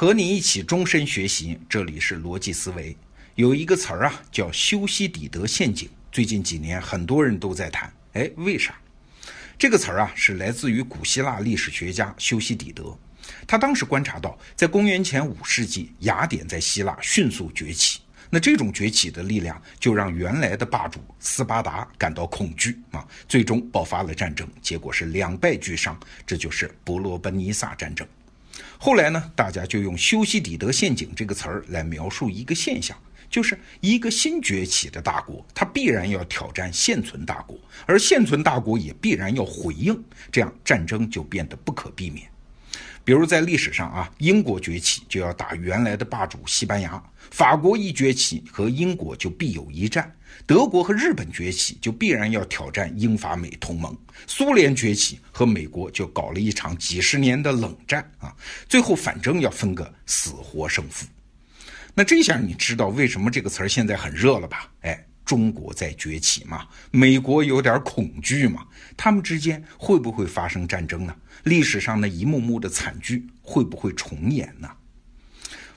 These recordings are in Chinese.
和你一起终身学习，这里是逻辑思维。有一个词儿啊，叫修昔底德陷阱。最近几年，很多人都在谈。哎，为啥？这个词儿啊，是来自于古希腊历史学家修昔底德。他当时观察到，在公元前五世纪，雅典在希腊迅速崛起。那这种崛起的力量，就让原来的霸主斯巴达感到恐惧啊，最终爆发了战争，结果是两败俱伤。这就是伯罗奔尼撒战争。后来呢，大家就用“修昔底德陷阱”这个词儿来描述一个现象，就是一个新崛起的大国，它必然要挑战现存大国，而现存大国也必然要回应，这样战争就变得不可避免。比如在历史上啊，英国崛起就要打原来的霸主西班牙；法国一崛起和英国就必有一战；德国和日本崛起就必然要挑战英法美同盟；苏联崛起和美国就搞了一场几十年的冷战啊，最后反正要分个死活胜负。那这下你知道为什么这个词儿现在很热了吧？哎。中国在崛起嘛，美国有点恐惧嘛，他们之间会不会发生战争呢？历史上那一幕幕的惨剧会不会重演呢？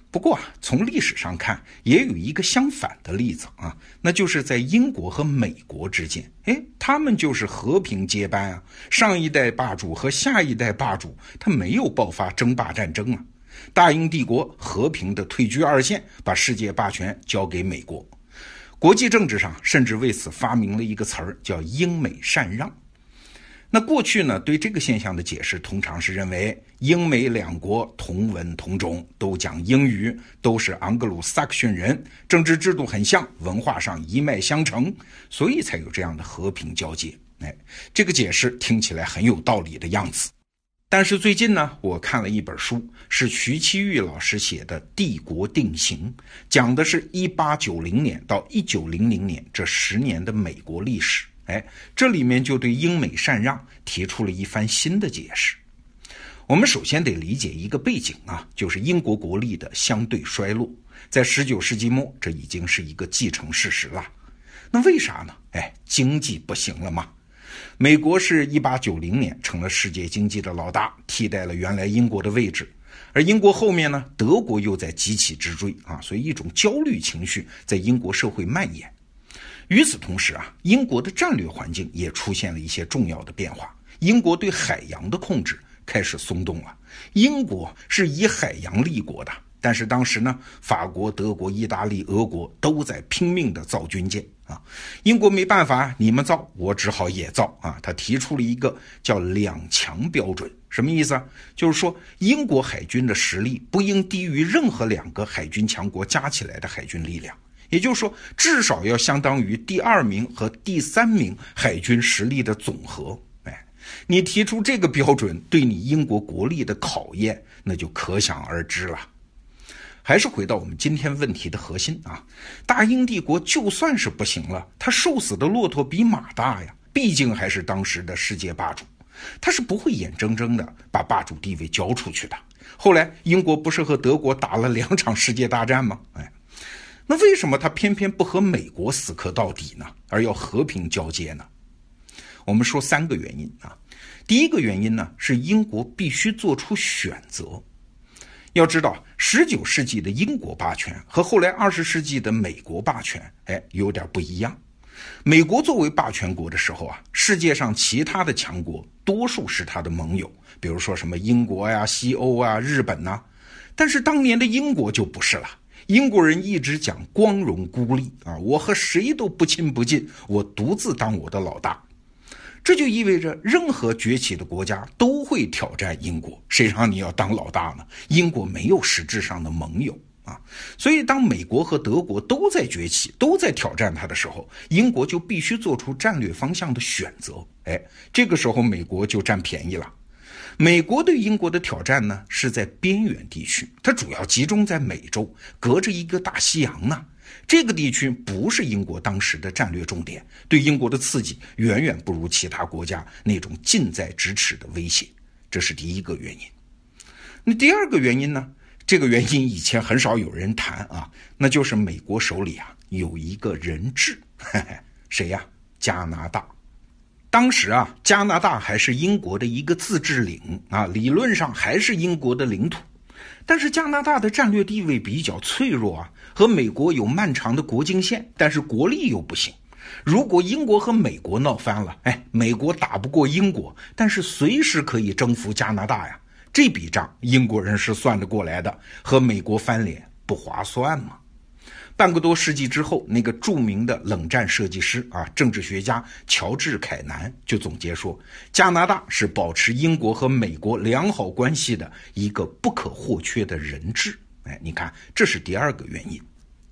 不过啊，从历史上看，也有一个相反的例子啊，那就是在英国和美国之间，哎，他们就是和平接班啊，上一代霸主和下一代霸主他没有爆发争霸战争啊，大英帝国和平的退居二线，把世界霸权交给美国。国际政治上甚至为此发明了一个词儿，叫“英美禅让”。那过去呢，对这个现象的解释通常是认为英美两国同文同种，都讲英语，都是盎格鲁撒克逊人，政治制度很像，文化上一脉相承，所以才有这样的和平交接。哎，这个解释听起来很有道理的样子。但是最近呢，我看了一本书，是徐七玉老师写的《帝国定型》，讲的是一八九零年到一九零零年这十年的美国历史。哎，这里面就对英美禅让提出了一番新的解释。我们首先得理解一个背景啊，就是英国国力的相对衰落，在十九世纪末，这已经是一个既成事实了。那为啥呢？哎，经济不行了吗？美国是一八九零年成了世界经济的老大，替代了原来英国的位置。而英国后面呢，德国又在急起直追啊，所以一种焦虑情绪在英国社会蔓延。与此同时啊，英国的战略环境也出现了一些重要的变化。英国对海洋的控制开始松动了。英国是以海洋立国的。但是当时呢，法国、德国、意大利、俄国都在拼命的造军舰啊。英国没办法，你们造，我只好也造啊。他提出了一个叫“两强标准”，什么意思啊？就是说，英国海军的实力不应低于任何两个海军强国加起来的海军力量，也就是说，至少要相当于第二名和第三名海军实力的总和。哎，你提出这个标准，对你英国国力的考验，那就可想而知了。还是回到我们今天问题的核心啊，大英帝国就算是不行了，他瘦死的骆驼比马大呀，毕竟还是当时的世界霸主，他是不会眼睁睁的把霸主地位交出去的。后来英国不是和德国打了两场世界大战吗？哎，那为什么他偏偏不和美国死磕到底呢？而要和平交接呢？我们说三个原因啊，第一个原因呢是英国必须做出选择。要知道，十九世纪的英国霸权和后来二十世纪的美国霸权，哎，有点不一样。美国作为霸权国的时候啊，世界上其他的强国多数是他的盟友，比如说什么英国呀、西欧啊、日本呐。但是当年的英国就不是了，英国人一直讲光荣孤立啊，我和谁都不亲不近，我独自当我的老大。这就意味着，任何崛起的国家都会挑战英国。谁让你要当老大呢？英国没有实质上的盟友啊，所以当美国和德国都在崛起、都在挑战他的时候，英国就必须做出战略方向的选择。哎，这个时候美国就占便宜了。美国对英国的挑战呢，是在边缘地区，它主要集中在美洲，隔着一个大西洋呢。这个地区不是英国当时的战略重点，对英国的刺激远远不如其他国家那种近在咫尺的威胁，这是第一个原因。那第二个原因呢？这个原因以前很少有人谈啊，那就是美国手里啊有一个人质，嘿 嘿谁呀？加拿大。当时啊，加拿大还是英国的一个自治领啊，理论上还是英国的领土。但是加拿大的战略地位比较脆弱啊，和美国有漫长的国境线，但是国力又不行。如果英国和美国闹翻了，哎，美国打不过英国，但是随时可以征服加拿大呀。这笔账英国人是算得过来的，和美国翻脸不划算吗？半个多世纪之后，那个著名的冷战设计师啊，政治学家乔治·凯南就总结说，加拿大是保持英国和美国良好关系的一个不可或缺的人质。哎，你看，这是第二个原因。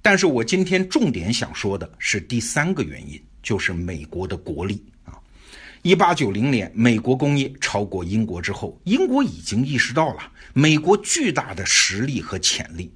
但是我今天重点想说的是第三个原因，就是美国的国力啊。一八九零年，美国工业超过英国之后，英国已经意识到了美国巨大的实力和潜力。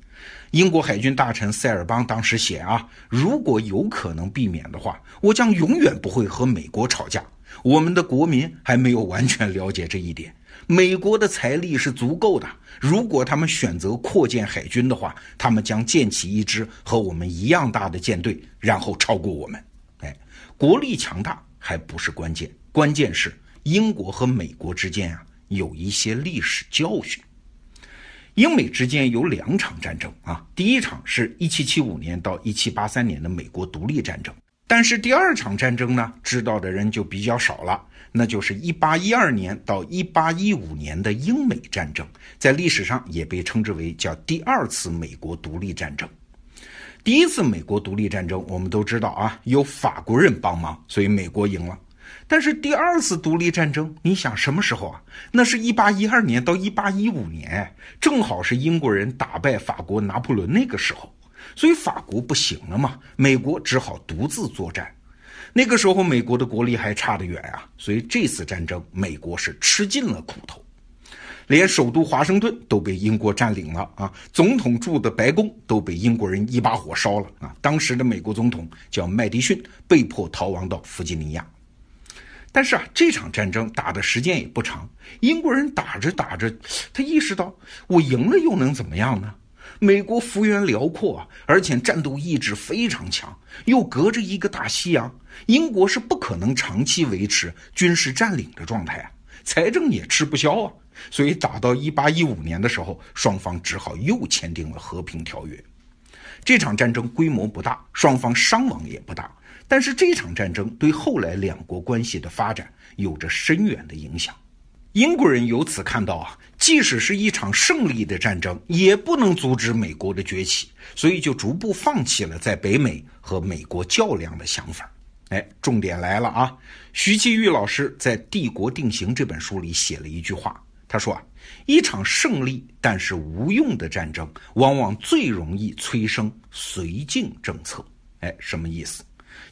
英国海军大臣塞尔邦当时写啊，如果有可能避免的话，我将永远不会和美国吵架。我们的国民还没有完全了解这一点。美国的财力是足够的，如果他们选择扩建海军的话，他们将建起一支和我们一样大的舰队，然后超过我们。哎，国力强大还不是关键，关键是英国和美国之间啊有一些历史教训。英美之间有两场战争啊，第一场是一七七五年到一七八三年的美国独立战争，但是第二场战争呢，知道的人就比较少了，那就是一八一二年到一八一五年的英美战争，在历史上也被称之为叫第二次美国独立战争。第一次美国独立战争我们都知道啊，有法国人帮忙，所以美国赢了。但是第二次独立战争，你想什么时候啊？那是一八一二年到一八一五年，正好是英国人打败法国拿破仑那个时候，所以法国不行了嘛，美国只好独自作战。那个时候美国的国力还差得远啊，所以这次战争美国是吃尽了苦头，连首都华盛顿都被英国占领了啊，总统住的白宫都被英国人一把火烧了啊。当时的美国总统叫麦迪逊，被迫逃亡到弗吉尼亚。但是啊，这场战争打的时间也不长。英国人打着打着，他意识到我赢了又能怎么样呢？美国幅员辽阔啊，而且战斗意志非常强，又隔着一个大西洋，英国是不可能长期维持军事占领的状态啊，财政也吃不消啊。所以打到一八一五年的时候，双方只好又签订了和平条约。这场战争规模不大，双方伤亡也不大。但是这场战争对后来两国关系的发展有着深远的影响。英国人由此看到啊，即使是一场胜利的战争，也不能阻止美国的崛起，所以就逐步放弃了在北美和美国较量的想法。哎，重点来了啊！徐继玉老师在《帝国定型》这本书里写了一句话，他说啊，一场胜利但是无用的战争，往往最容易催生绥靖政策。哎，什么意思？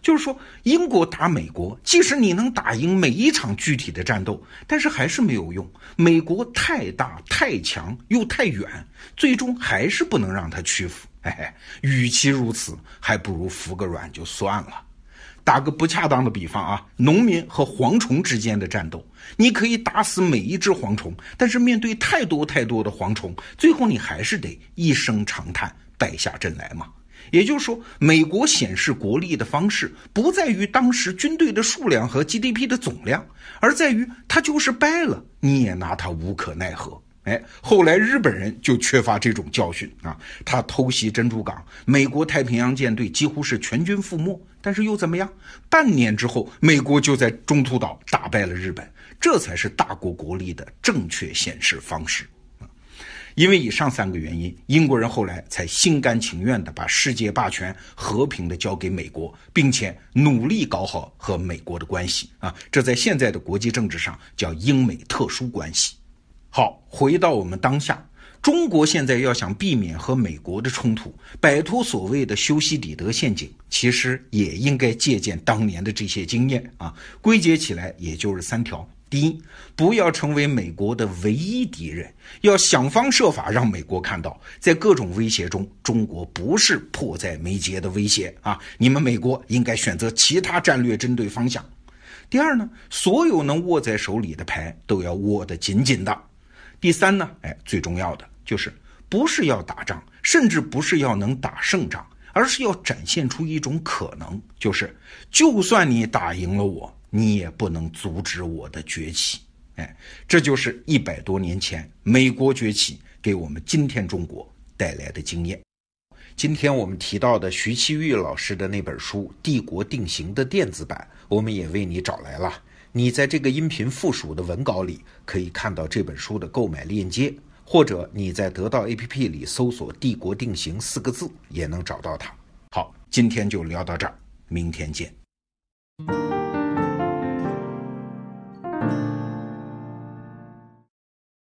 就是说，英国打美国，即使你能打赢每一场具体的战斗，但是还是没有用。美国太大、太强又太远，最终还是不能让他屈服。嘿嘿，与其如此，还不如服个软就算了。打个不恰当的比方啊，农民和蝗虫之间的战斗，你可以打死每一只蝗虫，但是面对太多太多的蝗虫，最后你还是得一声长叹，败下阵来嘛。也就是说，美国显示国力的方式不在于当时军队的数量和 GDP 的总量，而在于他就是败了，你也拿他无可奈何。哎，后来日本人就缺乏这种教训啊，他偷袭珍珠港，美国太平洋舰队几乎是全军覆没，但是又怎么样？半年之后，美国就在中途岛打败了日本，这才是大国国力的正确显示方式。因为以上三个原因，英国人后来才心甘情愿地把世界霸权和平地交给美国，并且努力搞好和美国的关系啊！这在现在的国际政治上叫英美特殊关系。好，回到我们当下，中国现在要想避免和美国的冲突，摆脱所谓的修昔底德陷阱，其实也应该借鉴当年的这些经验啊。归结起来，也就是三条。第一，不要成为美国的唯一敌人，要想方设法让美国看到，在各种威胁中，中国不是迫在眉睫的威胁啊！你们美国应该选择其他战略针对方向。第二呢，所有能握在手里的牌都要握得紧紧的。第三呢，哎，最重要的就是不是要打仗，甚至不是要能打胜仗，而是要展现出一种可能，就是就算你打赢了我。你也不能阻止我的崛起，哎，这就是一百多年前美国崛起给我们今天中国带来的经验。今天我们提到的徐其玉老师的那本书《帝国定型》的电子版，我们也为你找来了。你在这个音频附属的文稿里可以看到这本书的购买链接，或者你在得到 APP 里搜索“帝国定型”四个字也能找到它。好，今天就聊到这儿，明天见。